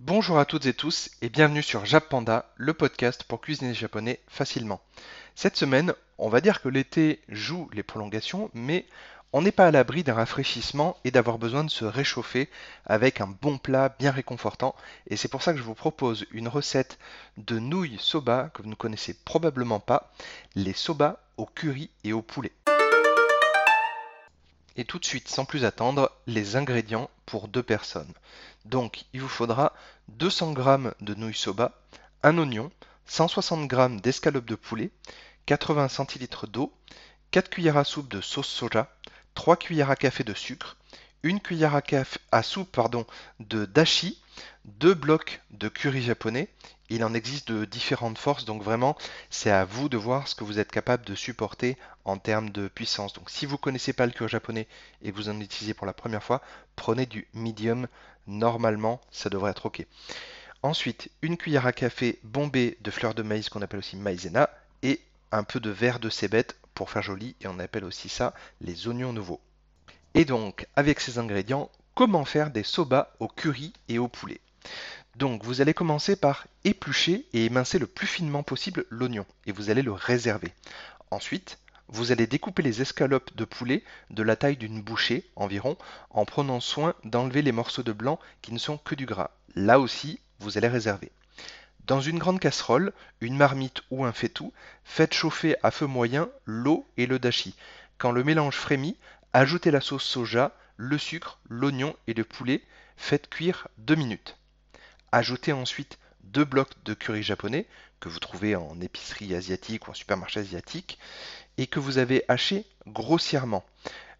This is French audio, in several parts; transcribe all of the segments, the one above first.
Bonjour à toutes et tous et bienvenue sur Japanda, le podcast pour cuisiner japonais facilement. Cette semaine, on va dire que l'été joue les prolongations, mais on n'est pas à l'abri d'un rafraîchissement et d'avoir besoin de se réchauffer avec un bon plat bien réconfortant. Et c'est pour ça que je vous propose une recette de nouilles soba que vous ne connaissez probablement pas, les soba au curry et au poulet. Et tout de suite, sans plus attendre, les ingrédients pour deux personnes. Donc, il vous faudra 200 g de nouilles soba, un oignon, 160 g d'escalope de poulet, 80 cl d'eau, 4 cuillères à soupe de sauce soja, 3 cuillères à café de sucre, 1 cuillère à, café, à soupe de dashi, 2 blocs de curry japonais il en existe de différentes forces, donc vraiment, c'est à vous de voir ce que vous êtes capable de supporter en termes de puissance. Donc si vous ne connaissez pas le curry japonais et que vous en utilisez pour la première fois, prenez du medium. Normalement, ça devrait être OK. Ensuite, une cuillère à café bombée de fleurs de maïs qu'on appelle aussi maïzena et un peu de verre de cébette pour faire joli et on appelle aussi ça les oignons nouveaux. Et donc, avec ces ingrédients, comment faire des soba au curry et au poulet? Donc vous allez commencer par éplucher et émincer le plus finement possible l'oignon et vous allez le réserver. Ensuite, vous allez découper les escalopes de poulet de la taille d'une bouchée environ en prenant soin d'enlever les morceaux de blanc qui ne sont que du gras. Là aussi, vous allez réserver. Dans une grande casserole, une marmite ou un faitout, faites chauffer à feu moyen l'eau et le dashi. Quand le mélange frémit, ajoutez la sauce soja, le sucre, l'oignon et le poulet, faites cuire 2 minutes. Ajoutez ensuite deux blocs de curry japonais que vous trouvez en épicerie asiatique ou en supermarché asiatique et que vous avez haché grossièrement.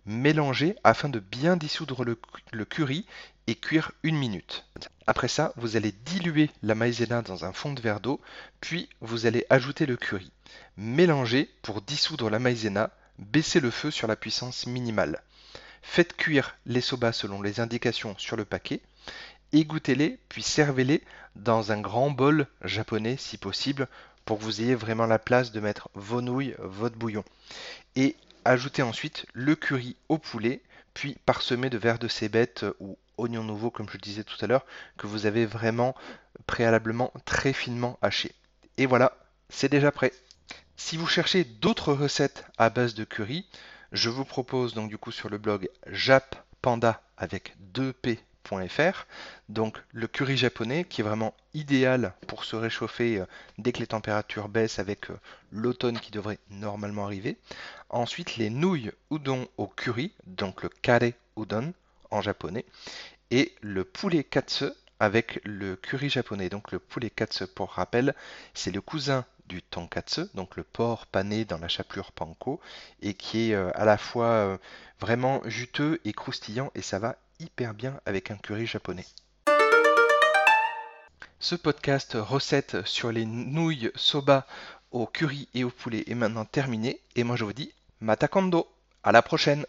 Mélangez afin de bien dissoudre le, curry et cuire une minute. Après ça, vous allez diluer la maïzena dans un fond de verre d'eau, puis vous allez ajouter le curry. Mélangez pour dissoudre la maïzena, baissez le feu sur la puissance minimale. Faites cuire les soba selon les indications sur le paquet égouttez-les, puis servez-les dans un grand bol japonais si possible, pour que vous ayez vraiment la place de mettre vos nouilles, votre bouillon. Et ajoutez ensuite le curry au poulet, puis parsemé de verre de cébette ou oignons nouveaux, comme je disais tout à l'heure, que vous avez vraiment préalablement très finement haché. Et voilà, c'est déjà prêt. Si vous cherchez d'autres recettes à base de curry, je vous propose donc du coup sur le blog jappanda avec 2p donc le curry japonais qui est vraiment idéal pour se réchauffer euh, dès que les températures baissent avec euh, l'automne qui devrait normalement arriver. Ensuite les nouilles udon au curry, donc le kare udon en japonais. Et le poulet katsu avec le curry japonais. Donc le poulet katsu pour rappel, c'est le cousin du tonkatsu, donc le porc pané dans la chapelure panko, et qui est euh, à la fois vraiment juteux et croustillant, et ça va hyper bien avec un curry japonais. Ce podcast recette sur les nouilles soba au curry et au poulet est maintenant terminé et moi je vous dis matakando. À la prochaine